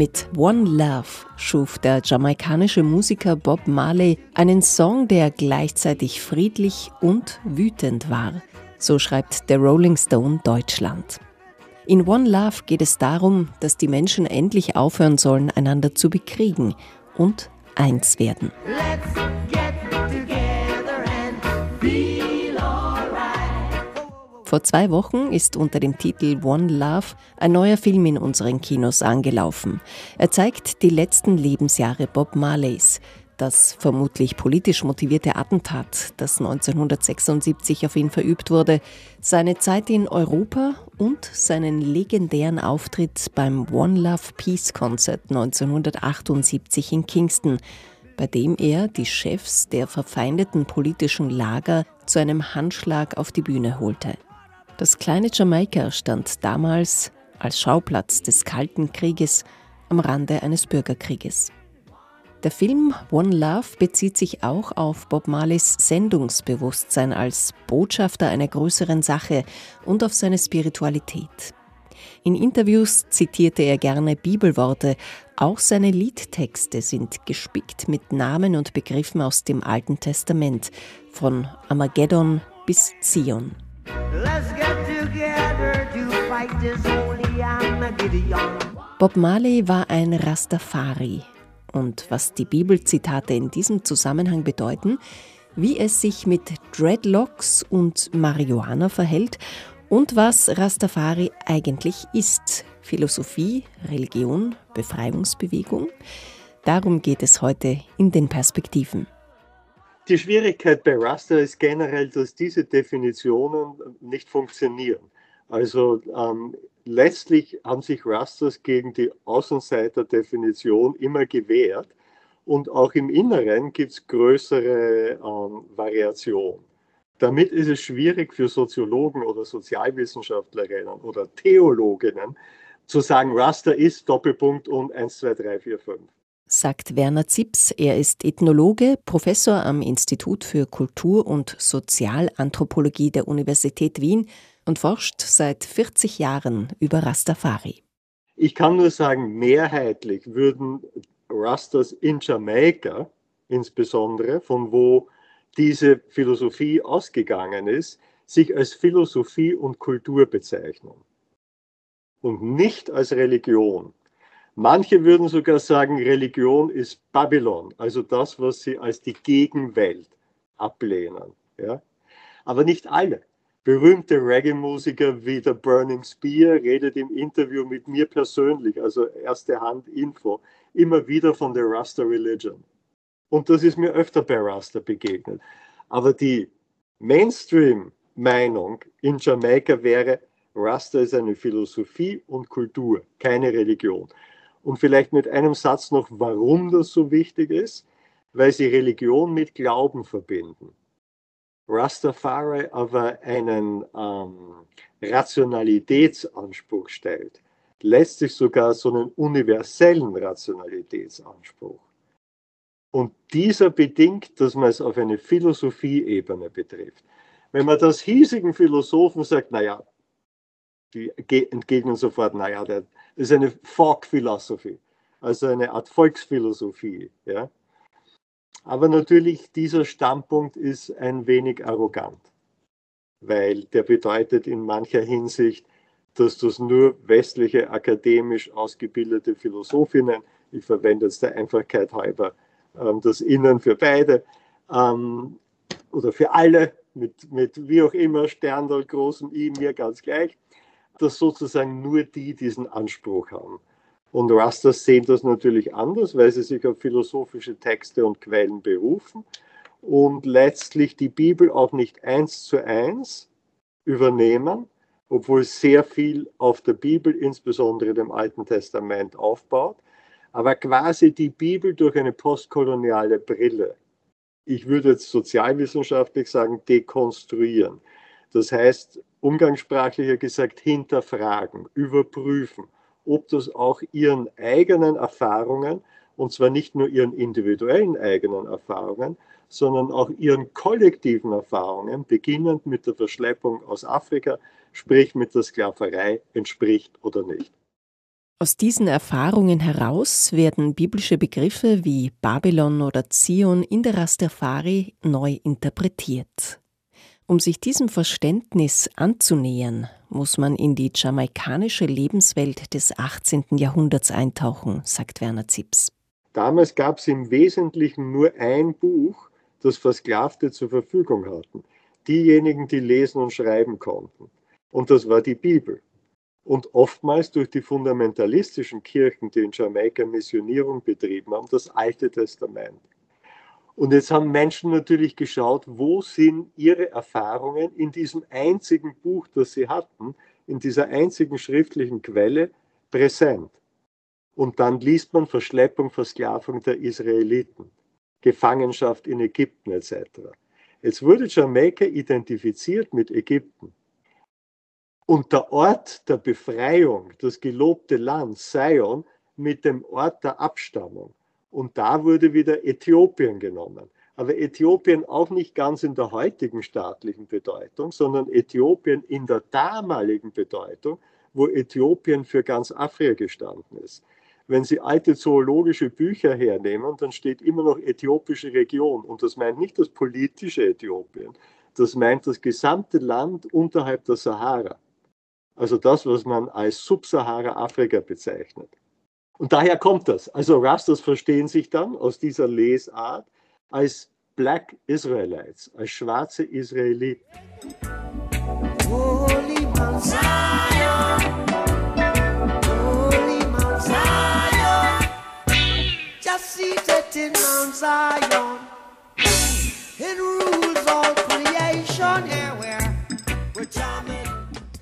Mit One Love schuf der jamaikanische Musiker Bob Marley einen Song, der gleichzeitig friedlich und wütend war. So schreibt der Rolling Stone Deutschland. In One Love geht es darum, dass die Menschen endlich aufhören sollen, einander zu bekriegen und eins werden. Vor zwei Wochen ist unter dem Titel One Love ein neuer Film in unseren Kinos angelaufen. Er zeigt die letzten Lebensjahre Bob Marleys. Das vermutlich politisch motivierte Attentat, das 1976 auf ihn verübt wurde, seine Zeit in Europa und seinen legendären Auftritt beim One Love Peace Concert 1978 in Kingston, bei dem er die Chefs der verfeindeten politischen Lager zu einem Handschlag auf die Bühne holte. Das kleine Jamaika stand damals als Schauplatz des Kalten Krieges am Rande eines Bürgerkrieges. Der Film One Love bezieht sich auch auf Bob Marleys Sendungsbewusstsein als Botschafter einer größeren Sache und auf seine Spiritualität. In Interviews zitierte er gerne Bibelworte, auch seine Liedtexte sind gespickt mit Namen und Begriffen aus dem Alten Testament, von Armageddon bis Zion. Bob Marley war ein Rastafari. Und was die Bibelzitate in diesem Zusammenhang bedeuten, wie es sich mit Dreadlocks und Marihuana verhält und was Rastafari eigentlich ist. Philosophie, Religion, Befreiungsbewegung. Darum geht es heute in den Perspektiven. Die Schwierigkeit bei Raster ist generell, dass diese Definitionen nicht funktionieren. Also ähm, letztlich haben sich Rasters gegen die Außenseiter-Definition immer gewehrt und auch im Inneren gibt es größere ähm, Variationen. Damit ist es schwierig für Soziologen oder Sozialwissenschaftlerinnen oder Theologinnen zu sagen, Raster ist Doppelpunkt und 1, 2, 3, 4, 5 sagt Werner Zips. Er ist Ethnologe, Professor am Institut für Kultur- und Sozialanthropologie der Universität Wien und forscht seit 40 Jahren über Rastafari. Ich kann nur sagen, mehrheitlich würden Rastas in Jamaika insbesondere, von wo diese Philosophie ausgegangen ist, sich als Philosophie und Kultur bezeichnen und nicht als Religion. Manche würden sogar sagen, Religion ist Babylon, also das, was sie als die Gegenwelt ablehnen. Ja? Aber nicht alle. Berühmte Reggae-Musiker wie der Burning Spear redet im Interview mit mir persönlich, also erste Hand Info, immer wieder von der Rasta Religion. Und das ist mir öfter bei Rasta begegnet. Aber die Mainstream-Meinung in Jamaika wäre, Rasta ist eine Philosophie und Kultur, keine Religion. Und vielleicht mit einem Satz noch, warum das so wichtig ist, weil sie Religion mit Glauben verbinden. Rastafari aber einen ähm, Rationalitätsanspruch stellt, letztlich sogar so einen universellen Rationalitätsanspruch. Und dieser bedingt, dass man es auf eine Philosophieebene betrifft. Wenn man das hiesigen Philosophen sagt, naja, die entgegnen sofort, naja, der, ist eine Folk-Philosophie, also eine Art Volksphilosophie. Ja? Aber natürlich, dieser Standpunkt ist ein wenig arrogant, weil der bedeutet in mancher Hinsicht, dass das nur westliche akademisch ausgebildete Philosophinnen, ich verwende jetzt der Einfachkeit halber ähm, das Innen für beide ähm, oder für alle, mit, mit wie auch immer, Sterndal, großem I, mir ganz gleich, dass sozusagen nur die diesen Anspruch haben. Und Rastas sehen das natürlich anders, weil sie sich auf philosophische Texte und Quellen berufen und letztlich die Bibel auch nicht eins zu eins übernehmen, obwohl sehr viel auf der Bibel, insbesondere dem Alten Testament, aufbaut, aber quasi die Bibel durch eine postkoloniale Brille, ich würde jetzt sozialwissenschaftlich sagen, dekonstruieren. Das heißt, umgangssprachlicher gesagt, hinterfragen, überprüfen, ob das auch ihren eigenen Erfahrungen, und zwar nicht nur ihren individuellen eigenen Erfahrungen, sondern auch ihren kollektiven Erfahrungen, beginnend mit der Verschleppung aus Afrika, sprich mit der Sklaverei, entspricht oder nicht. Aus diesen Erfahrungen heraus werden biblische Begriffe wie Babylon oder Zion in der Rastafari neu interpretiert. Um sich diesem Verständnis anzunähern, muss man in die jamaikanische Lebenswelt des 18. Jahrhunderts eintauchen, sagt Werner Zips. Damals gab es im Wesentlichen nur ein Buch, das Versklavte zur Verfügung hatten. Diejenigen, die lesen und schreiben konnten. Und das war die Bibel und oftmals durch die fundamentalistischen Kirchen, die in Jamaika Missionierung betrieben haben, das Alte Testament. Und jetzt haben Menschen natürlich geschaut, wo sind ihre Erfahrungen in diesem einzigen Buch, das sie hatten, in dieser einzigen schriftlichen Quelle präsent. Und dann liest man Verschleppung, Versklavung der Israeliten, Gefangenschaft in Ägypten etc. Jetzt wurde Jamaika identifiziert mit Ägypten. Und der Ort der Befreiung, das gelobte Land Sion, mit dem Ort der Abstammung. Und da wurde wieder Äthiopien genommen. Aber Äthiopien auch nicht ganz in der heutigen staatlichen Bedeutung, sondern Äthiopien in der damaligen Bedeutung, wo Äthiopien für ganz Afrika gestanden ist. Wenn Sie alte zoologische Bücher hernehmen, dann steht immer noch äthiopische Region. Und das meint nicht das politische Äthiopien, das meint das gesamte Land unterhalb der Sahara. Also das, was man als Subsahara-Afrika bezeichnet. Und daher kommt das. Also Rastas verstehen sich dann aus dieser Lesart als Black Israelites, als schwarze Israeliten. Holy Mount Zion, in Mount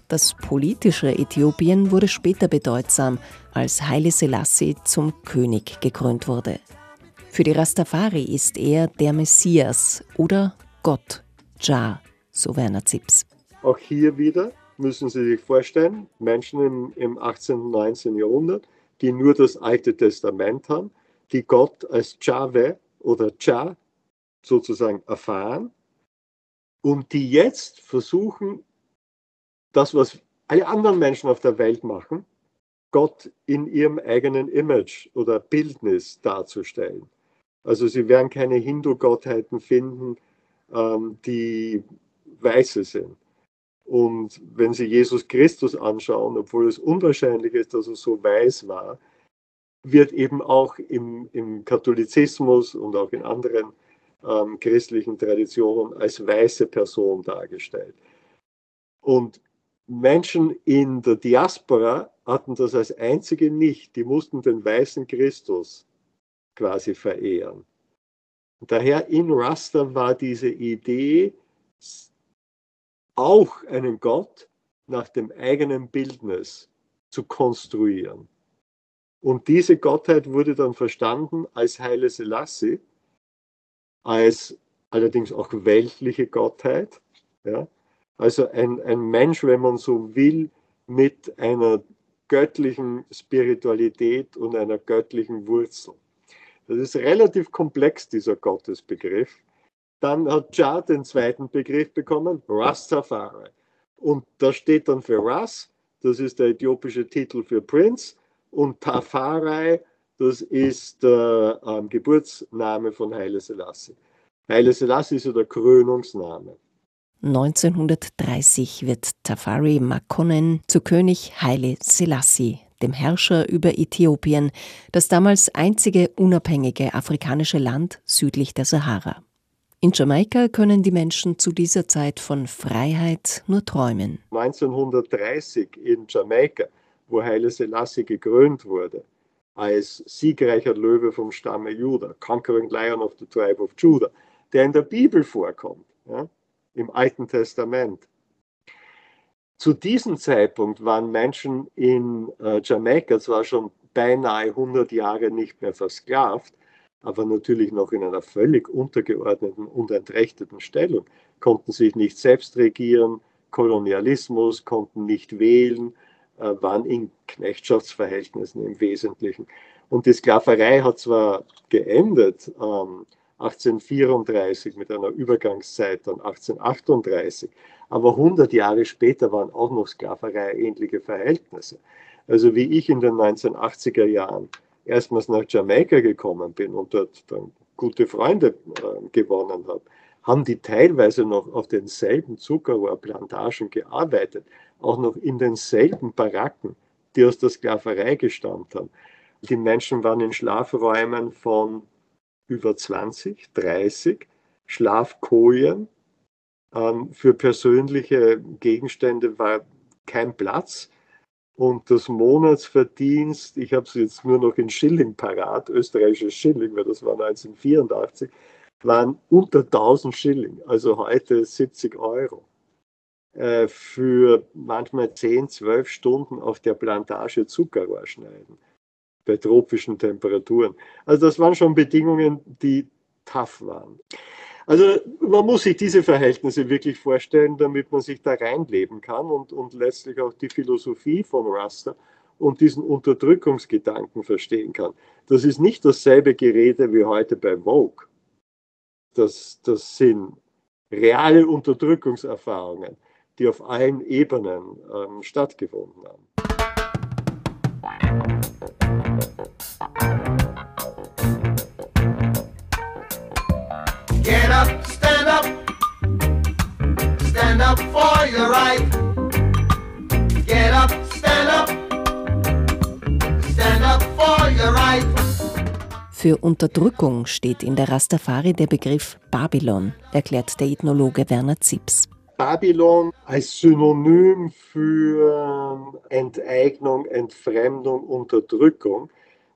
Das politische Äthiopien wurde später bedeutsam, als Haile Selassie zum König gekrönt wurde. Für die Rastafari ist er der Messias oder Gott, Jah, so Werner Zips. Auch hier wieder müssen Sie sich vorstellen, Menschen im, im 18. und 19. Jahrhundert, die nur das Alte Testament haben, die Gott als Jahwe oder Jah sozusagen erfahren und die jetzt versuchen, das, was alle anderen Menschen auf der Welt machen, Gott in ihrem eigenen Image oder Bildnis darzustellen. Also sie werden keine Hindu-Gottheiten finden, ähm, die weiße sind. Und wenn Sie Jesus Christus anschauen, obwohl es unwahrscheinlich ist, dass er so weiß war, wird eben auch im, im Katholizismus und auch in anderen ähm, christlichen Traditionen als weiße Person dargestellt. Und Menschen in der Diaspora hatten das als einzige nicht. Die mussten den weißen Christus quasi verehren. Und daher in Rasta war diese Idee, auch einen Gott nach dem eigenen Bildnis zu konstruieren. Und diese Gottheit wurde dann verstanden als Heile Selassie, als allerdings auch weltliche Gottheit. Ja, also ein, ein Mensch, wenn man so will, mit einer göttlichen Spiritualität und einer göttlichen Wurzel. Das ist relativ komplex, dieser Gottesbegriff. Dann hat Jah den zweiten Begriff bekommen, Rastafari. Und da steht dann für Ras, das ist der äthiopische Titel für Prinz, und Tafari, das ist der ähm, Geburtsname von Haile Selassie. Haile Selassie ist ja der Krönungsname. 1930 wird Tafari Makonnen zu König Haile Selassie, dem Herrscher über Äthiopien, das damals einzige unabhängige afrikanische Land südlich der Sahara. In Jamaika können die Menschen zu dieser Zeit von Freiheit nur träumen. 1930 in Jamaika, wo Haile Selassie gekrönt wurde, als siegreicher Löwe vom Stamme Juda, Conquering Lion of the Tribe of Judah, der in der Bibel vorkommt. Ja? Im Alten Testament. Zu diesem Zeitpunkt waren Menschen in äh, Jamaika zwar schon beinahe 100 Jahre nicht mehr versklavt, aber natürlich noch in einer völlig untergeordneten und entrechteten Stellung, konnten sich nicht selbst regieren, Kolonialismus, konnten nicht wählen, äh, waren in Knechtschaftsverhältnissen im Wesentlichen. Und die Sklaverei hat zwar geendet, ähm, 1834 mit einer Übergangszeit dann 1838. Aber 100 Jahre später waren auch noch Sklaverei ähnliche Verhältnisse. Also wie ich in den 1980er Jahren erstmals nach Jamaika gekommen bin und dort dann gute Freunde äh, gewonnen habe, haben die teilweise noch auf denselben Zuckerrohrplantagen gearbeitet, auch noch in denselben Baracken, die aus der Sklaverei gestammt haben. Die Menschen waren in Schlafräumen von über 20, 30, Schlafkojen. Ähm, für persönliche Gegenstände war kein Platz. Und das Monatsverdienst, ich habe es jetzt nur noch in Schilling parat, österreichisches Schilling, weil das war 1984, waren unter 1000 Schilling, also heute 70 Euro. Äh, für manchmal 10, 12 Stunden auf der Plantage Zuckerrohr schneiden, bei tropischen Temperaturen. Also das waren schon Bedingungen, die tough waren. Also man muss sich diese Verhältnisse wirklich vorstellen, damit man sich da reinleben kann und, und letztlich auch die Philosophie von Raster und diesen Unterdrückungsgedanken verstehen kann. Das ist nicht dasselbe Gerede wie heute bei Vogue. Das, das sind reale Unterdrückungserfahrungen, die auf allen Ebenen ähm, stattgefunden haben. Get up, stand up, stand up for your right. Get up, stand up, stand up for your right. Für Unterdrückung steht in der Rastafari der Begriff Babylon, erklärt der Ethnologe Werner Zips. Babylon als Synonym für Enteignung, Entfremdung, Unterdrückung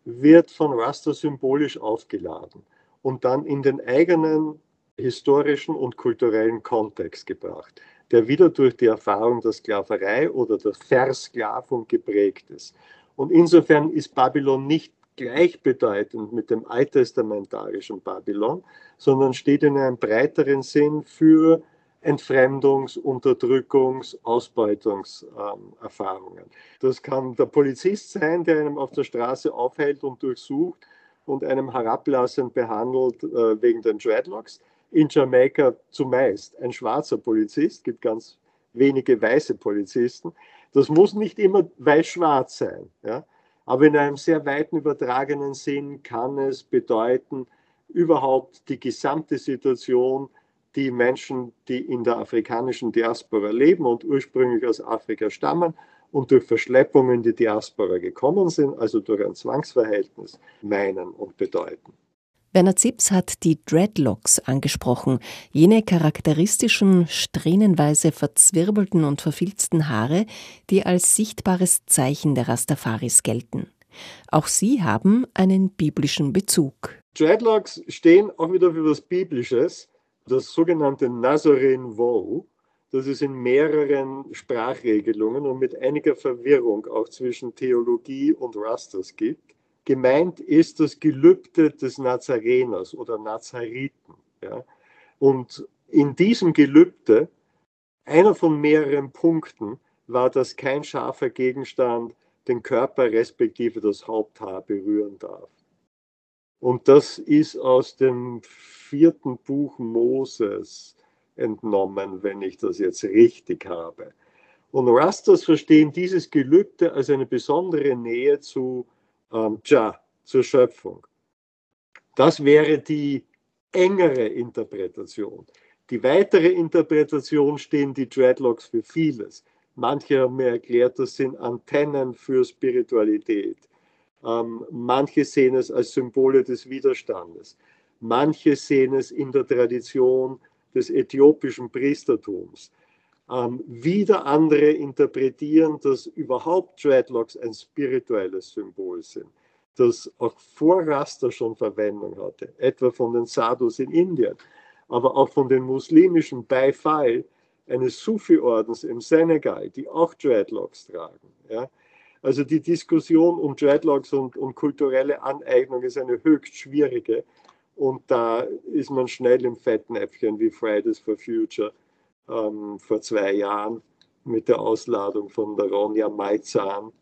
wird von Rasta symbolisch aufgeladen und dann in den eigenen historischen und kulturellen Kontext gebracht, der wieder durch die Erfahrung der Sklaverei oder der Versklavung geprägt ist. Und insofern ist Babylon nicht gleichbedeutend mit dem alttestamentarischen Babylon, sondern steht in einem breiteren Sinn für Entfremdungs-, Unterdrückungs-, Ausbeutungserfahrungen. das kann der Polizist sein, der einem auf der Straße aufhält und durchsucht und einem herablassend behandelt äh, wegen den Dreadlocks. In Jamaika zumeist ein schwarzer Polizist, gibt ganz wenige weiße Polizisten. Das muss nicht immer weiß-schwarz sein. Ja? Aber in einem sehr weiten übertragenen Sinn kann es bedeuten, überhaupt die gesamte Situation, die Menschen, die in der afrikanischen Diaspora leben und ursprünglich aus Afrika stammen und durch Verschleppungen in die Diaspora gekommen sind, also durch ein Zwangsverhältnis, meinen und bedeuten. Werner Zips hat die Dreadlocks angesprochen, jene charakteristischen, strähnenweise verzwirbelten und verfilzten Haare, die als sichtbares Zeichen der Rastafaris gelten. Auch sie haben einen biblischen Bezug. Dreadlocks stehen auch wieder für was Biblisches, das sogenannte Nazarene Vow, das es in mehreren Sprachregelungen und mit einiger Verwirrung auch zwischen Theologie und Rastas gibt. Gemeint ist das Gelübde des Nazareners oder Nazariten. Ja. Und in diesem Gelübde, einer von mehreren Punkten, war, dass kein scharfer Gegenstand den Körper respektive das Haupthaar berühren darf. Und das ist aus dem vierten Buch Moses entnommen, wenn ich das jetzt richtig habe. Und Rastas verstehen dieses Gelübde als eine besondere Nähe zu ähm, Jah, zur Schöpfung. Das wäre die engere Interpretation. Die weitere Interpretation stehen die Dreadlocks für vieles. Manche haben mir erklärt, das sind Antennen für Spiritualität. Ähm, manche sehen es als Symbole des Widerstandes. Manche sehen es in der Tradition des äthiopischen Priestertums. Ähm, wieder andere interpretieren, dass überhaupt Dreadlocks ein spirituelles Symbol sind, das auch vor Rasta schon Verwendung hatte, etwa von den Sadhus in Indien, aber auch von den muslimischen Beifall eines Sufi-Ordens im Senegal, die auch Dreadlocks tragen. Ja. Also die Diskussion um Dreadlocks und um kulturelle Aneignung ist eine höchst schwierige und da ist man schnell im Fettnäpfchen wie Fridays for Future ähm, vor zwei Jahren mit der Ausladung von der Ronja Maizan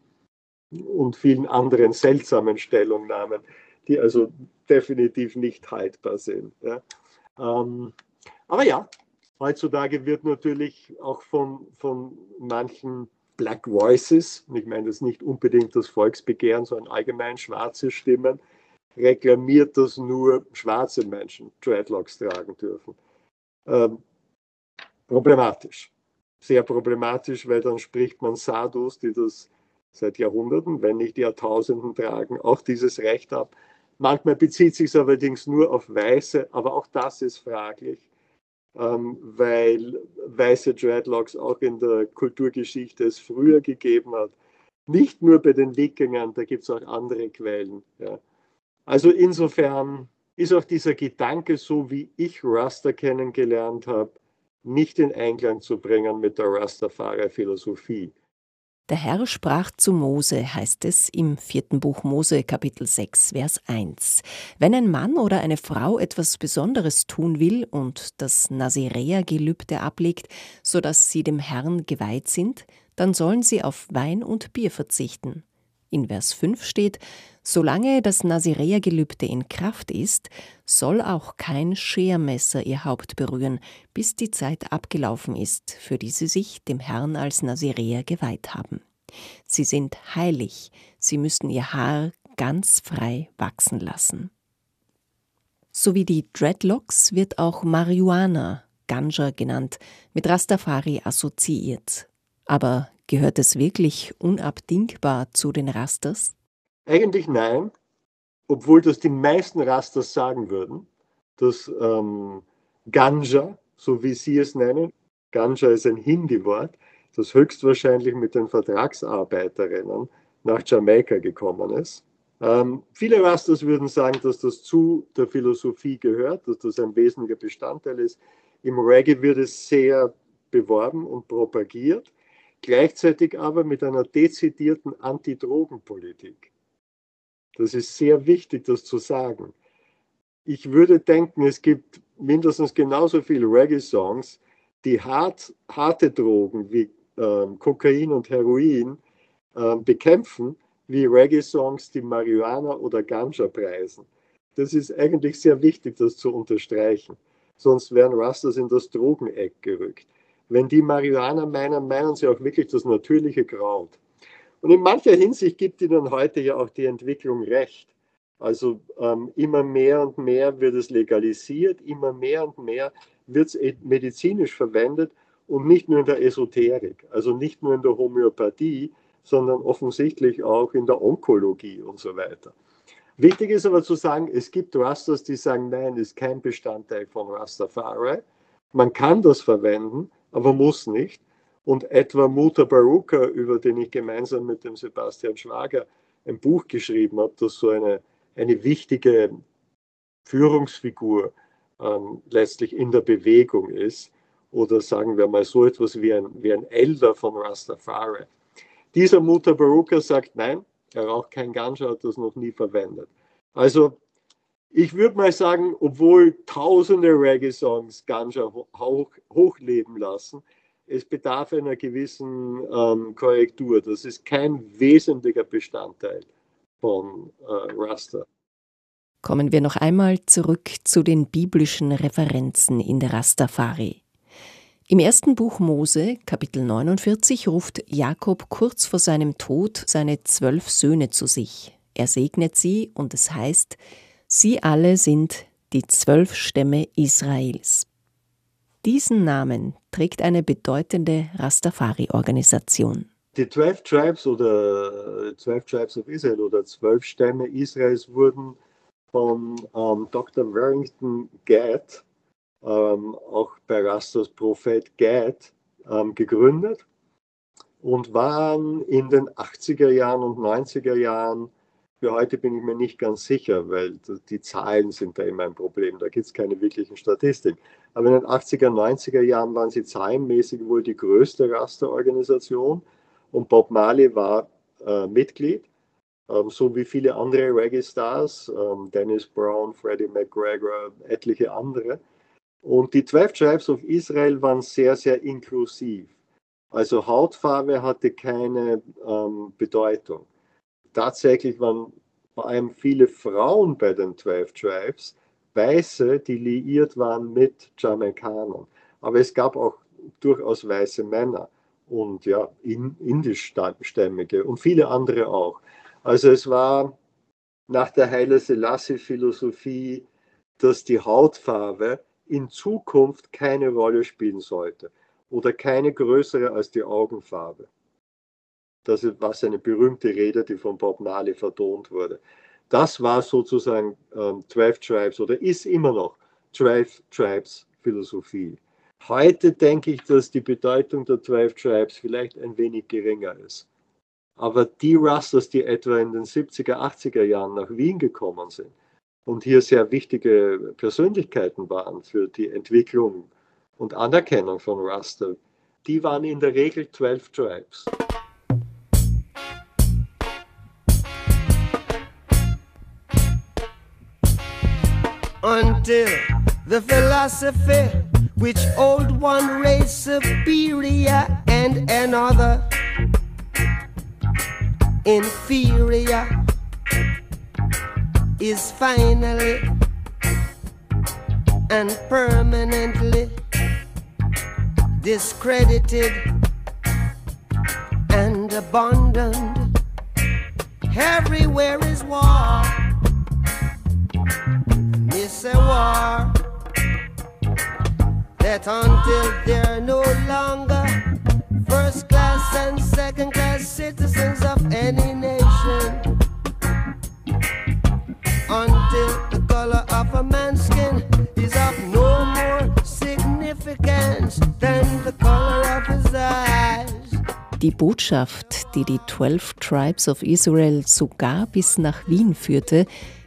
und vielen anderen seltsamen Stellungnahmen, die also definitiv nicht haltbar sind. Ja. Ähm, aber ja, heutzutage wird natürlich auch von, von manchen Black Voices, ich meine das nicht unbedingt das Volksbegehren, sondern allgemein schwarze Stimmen, reklamiert, dass nur schwarze Menschen Dreadlocks tragen dürfen. Ähm, problematisch. Sehr problematisch, weil dann spricht man Sadus, die das seit Jahrhunderten, wenn nicht Jahrtausenden tragen, auch dieses Recht ab. Manchmal bezieht sich es allerdings nur auf Weiße, aber auch das ist fraglich, ähm, weil weiße Dreadlocks auch in der Kulturgeschichte es früher gegeben hat. Nicht nur bei den Wikingern, da gibt es auch andere Quellen. Ja. Also insofern ist auch dieser Gedanke, so wie ich Rasta kennengelernt habe, nicht in Einklang zu bringen mit der Rastafari-Philosophie. Der Herr sprach zu Mose, heißt es im vierten Buch Mose, Kapitel 6, Vers 1. Wenn ein Mann oder eine Frau etwas Besonderes tun will und das Nazirea-Gelübde ablegt, so dass sie dem Herrn geweiht sind, dann sollen sie auf Wein und Bier verzichten. In Vers 5 steht, solange das Nazirea-Gelübde in Kraft ist, soll auch kein Schermesser ihr Haupt berühren, bis die Zeit abgelaufen ist, für die sie sich dem Herrn als Nazirea geweiht haben. Sie sind heilig, sie müssen ihr Haar ganz frei wachsen lassen. So wie die Dreadlocks wird auch Marihuana, Ganja genannt, mit Rastafari assoziiert. Aber Gehört es wirklich unabdingbar zu den Rasters? Eigentlich nein, obwohl das die meisten Rasters sagen würden, dass ähm, Ganja, so wie sie es nennen, Ganja ist ein Hindi-Wort, das höchstwahrscheinlich mit den Vertragsarbeiterinnen nach Jamaika gekommen ist. Ähm, viele Rasters würden sagen, dass das zu der Philosophie gehört, dass das ein wesentlicher Bestandteil ist. Im Reggae wird es sehr beworben und propagiert gleichzeitig aber mit einer dezidierten Anti-Drogen-Politik. Das ist sehr wichtig, das zu sagen. Ich würde denken, es gibt mindestens genauso viele Reggae-Songs, die hart, harte Drogen wie ähm, Kokain und Heroin ähm, bekämpfen, wie Reggae-Songs, die Marihuana oder Ganja preisen. Das ist eigentlich sehr wichtig, das zu unterstreichen. Sonst wären Rastas in das Drogeneck gerückt. Wenn die Marihuana meinen, meinen sie auch wirklich das natürliche Kraut. Und in mancher Hinsicht gibt ihnen heute ja auch die Entwicklung recht. Also ähm, immer mehr und mehr wird es legalisiert, immer mehr und mehr wird es medizinisch verwendet und nicht nur in der Esoterik, also nicht nur in der Homöopathie, sondern offensichtlich auch in der Onkologie und so weiter. Wichtig ist aber zu sagen, es gibt Rastas, die sagen, nein, ist kein Bestandteil von Rastafari. Man kann das verwenden, aber muss nicht. Und etwa Muta Baruka, über den ich gemeinsam mit dem Sebastian Schwager ein Buch geschrieben habe, das so eine, eine wichtige Führungsfigur ähm, letztlich in der Bewegung ist, oder sagen wir mal so etwas wie ein, wie ein Elder von Rastafari. Dieser Muta Baruka sagt, nein, er raucht kein Ganja, hat das noch nie verwendet. Also ich würde mal sagen, obwohl tausende Reggae-Songs Ganja hoch, hochleben lassen, es bedarf einer gewissen ähm, Korrektur. Das ist kein wesentlicher Bestandteil von äh, Rasta. Kommen wir noch einmal zurück zu den biblischen Referenzen in der Rastafari. Im ersten Buch Mose, Kapitel 49, ruft Jakob kurz vor seinem Tod seine zwölf Söhne zu sich. Er segnet sie und es heißt, Sie alle sind die zwölf Stämme Israels. Diesen Namen trägt eine bedeutende Rastafari-Organisation. Die Twelve Tribes oder Twelve Tribes of Israel oder zwölf Stämme Israels wurden von ähm, Dr. Warrington Gad, ähm, auch bei Rastas Prophet Gad, ähm, gegründet und waren in den 80er Jahren und 90er Jahren für heute bin ich mir nicht ganz sicher, weil die Zahlen sind da immer ein Problem. Da gibt es keine wirklichen Statistiken. Aber in den 80er, 90er Jahren waren sie zahlenmäßig wohl die größte Rasterorganisation und Bob Marley war äh, Mitglied, ähm, so wie viele andere Reggae-Stars, ähm, Dennis Brown, Freddie McGregor, etliche andere. Und die 12 Tribes of Israel waren sehr, sehr inklusiv. Also Hautfarbe hatte keine ähm, Bedeutung tatsächlich waren vor allem viele Frauen bei den 12 Tribes, Weiße, die liiert waren mit Jamaikanern. Aber es gab auch durchaus weiße Männer. und ja, indischstämmige und viele andere auch. Also es war nach der Haile Selassie-Philosophie, dass die Hautfarbe in Zukunft keine Rolle spielen sollte oder keine größere als die Augenfarbe. Das war eine berühmte Rede, die von Bob Marley vertont wurde. Das war sozusagen ähm, 12 Tribes oder ist immer noch 12 Tribes Philosophie. Heute denke ich, dass die Bedeutung der 12 Tribes vielleicht ein wenig geringer ist. Aber die Rusters, die etwa in den 70er, 80er Jahren nach Wien gekommen sind und hier sehr wichtige Persönlichkeiten waren für die Entwicklung und Anerkennung von Raster, die waren in der Regel 12 Tribes. Until the philosophy which old one race superior and another inferior is finally and permanently discredited and abandoned. That until they're no longer first class and second class citizens of any nation, until the color of a man's skin is of no more significance than the color of his eyes. Die Botschaft, die die 12 Tribes of Israel sogar bis nach Wien führte,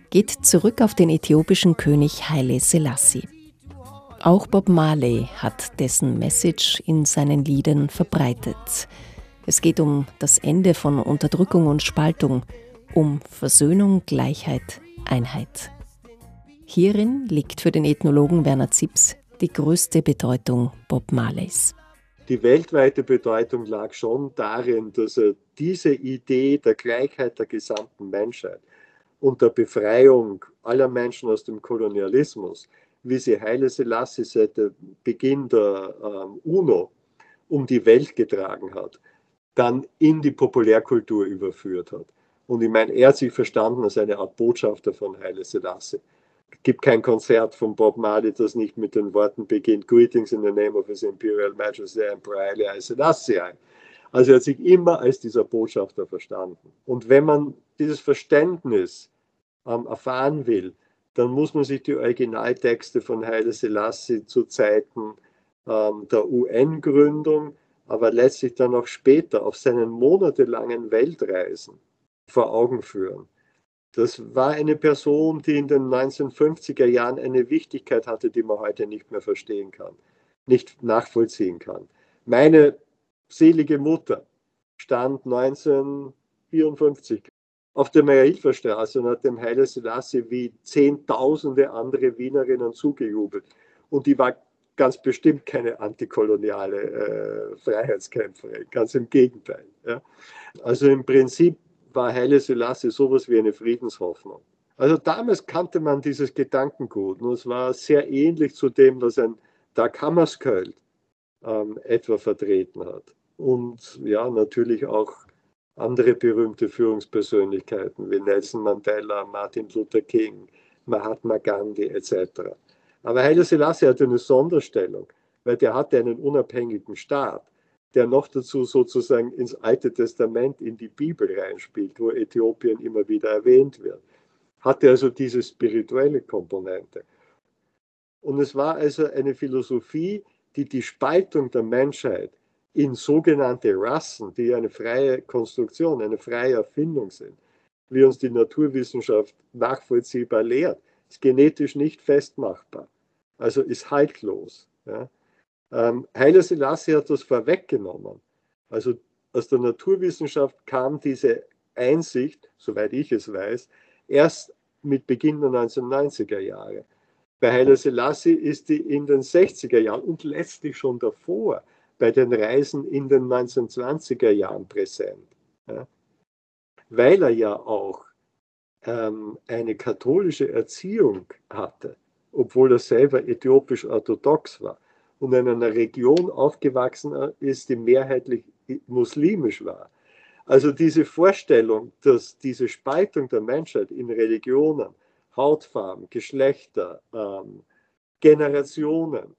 geht zurück auf den äthiopischen König Haile Selassie. Auch Bob Marley hat dessen Message in seinen Liedern verbreitet. Es geht um das Ende von Unterdrückung und Spaltung, um Versöhnung, Gleichheit, Einheit. Hierin liegt für den Ethnologen Werner Zips die größte Bedeutung Bob Marleys. Die weltweite Bedeutung lag schon darin, dass er diese Idee der Gleichheit der gesamten Menschheit und der Befreiung aller Menschen aus dem Kolonialismus wie sie Haile Selassie seit Beginn der ähm, UNO um die Welt getragen hat, dann in die Populärkultur überführt hat. Und ich meine, er hat sich verstanden als eine Art Botschafter von Haile Selassie. Es gibt kein Konzert von Bob Marley, das nicht mit den Worten beginnt, Greetings in the name of His Imperial Majesty Emperor Haile Selassie. Also er hat sich immer als dieser Botschafter verstanden. Und wenn man dieses Verständnis ähm, erfahren will, dann muss man sich die Originaltexte von Haile Selassie zu Zeiten ähm, der UN-Gründung, aber letztlich dann auch später auf seinen monatelangen Weltreisen vor Augen führen. Das war eine Person, die in den 1950er Jahren eine Wichtigkeit hatte, die man heute nicht mehr verstehen kann, nicht nachvollziehen kann. Meine selige Mutter stand 1954 auf der Maria-Hilfer-Straße und hat dem Haile Selassie wie zehntausende andere Wienerinnen zugejubelt. Und die war ganz bestimmt keine antikoloniale äh, Freiheitskämpferin, ganz im Gegenteil. Ja. Also im Prinzip war Haile Selassie sowas wie eine Friedenshoffnung. Also damals kannte man dieses Gedankengut und es war sehr ähnlich zu dem, was ein Dag Hammarskjöld ähm, etwa vertreten hat. Und ja, natürlich auch andere berühmte Führungspersönlichkeiten wie Nelson Mandela, Martin Luther King, Mahatma Gandhi etc. Aber Haile Selassie hatte eine Sonderstellung, weil der hatte einen unabhängigen Staat, der noch dazu sozusagen ins Alte Testament, in die Bibel reinspielt, wo Äthiopien immer wieder erwähnt wird. Hatte also diese spirituelle Komponente. Und es war also eine Philosophie, die die Spaltung der Menschheit in sogenannte Rassen, die eine freie Konstruktion, eine freie Erfindung sind, wie uns die Naturwissenschaft nachvollziehbar lehrt, ist genetisch nicht festmachbar, also ist haltlos. Ja. Ähm, Haile Selassie hat das vorweggenommen. Also aus der Naturwissenschaft kam diese Einsicht, soweit ich es weiß, erst mit Beginn der 1990er Jahre. Bei Haile Selassie ist die in den 60er Jahren und letztlich schon davor bei den Reisen in den 1920er Jahren präsent, ja, weil er ja auch ähm, eine katholische Erziehung hatte, obwohl er selber äthiopisch-orthodox war und in einer Region aufgewachsen ist, die mehrheitlich muslimisch war. Also diese Vorstellung, dass diese Spaltung der Menschheit in Religionen, Hautfarben, Geschlechter, ähm, Generationen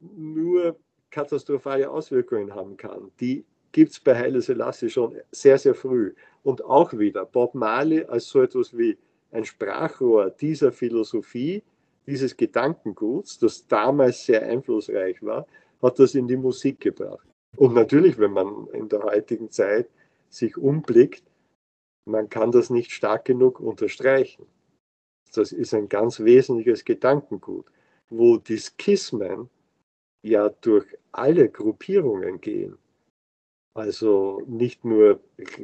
nur katastrophale Auswirkungen haben kann, die gibt es bei Haile Selassie schon sehr, sehr früh. Und auch wieder Bob Marley als so etwas wie ein Sprachrohr dieser Philosophie, dieses Gedankenguts, das damals sehr einflussreich war, hat das in die Musik gebracht. Und natürlich, wenn man in der heutigen Zeit sich umblickt, man kann das nicht stark genug unterstreichen. Das ist ein ganz wesentliches Gedankengut, wo die Skismen ja durch alle Gruppierungen gehen. Also nicht nur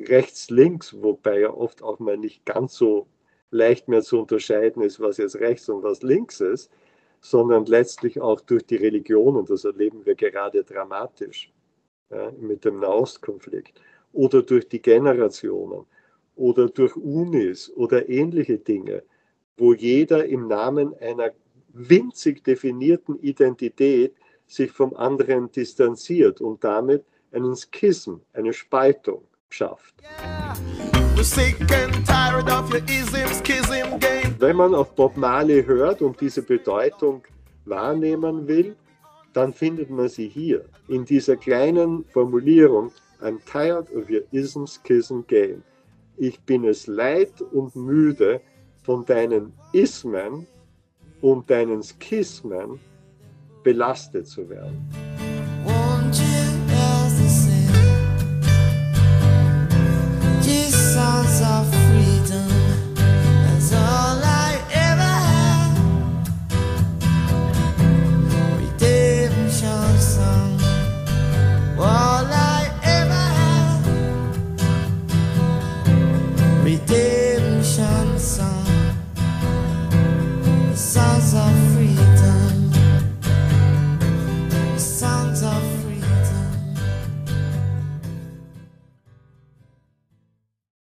rechts, links, wobei ja oft auch mal nicht ganz so leicht mehr zu unterscheiden ist, was jetzt rechts und was links ist, sondern letztlich auch durch die Religionen. Das erleben wir gerade dramatisch ja, mit dem Nahostkonflikt oder durch die Generationen oder durch Unis oder ähnliche Dinge, wo jeder im Namen einer winzig definierten Identität sich vom anderen distanziert und damit einen Schism, eine Spaltung schafft. Wenn man auf Bob Marley hört und diese Bedeutung wahrnehmen will, dann findet man sie hier, in dieser kleinen Formulierung, I'm tired of your ism, schism game. Ich bin es leid und müde von deinen Ismen und deinen Schismen belastet zu werden.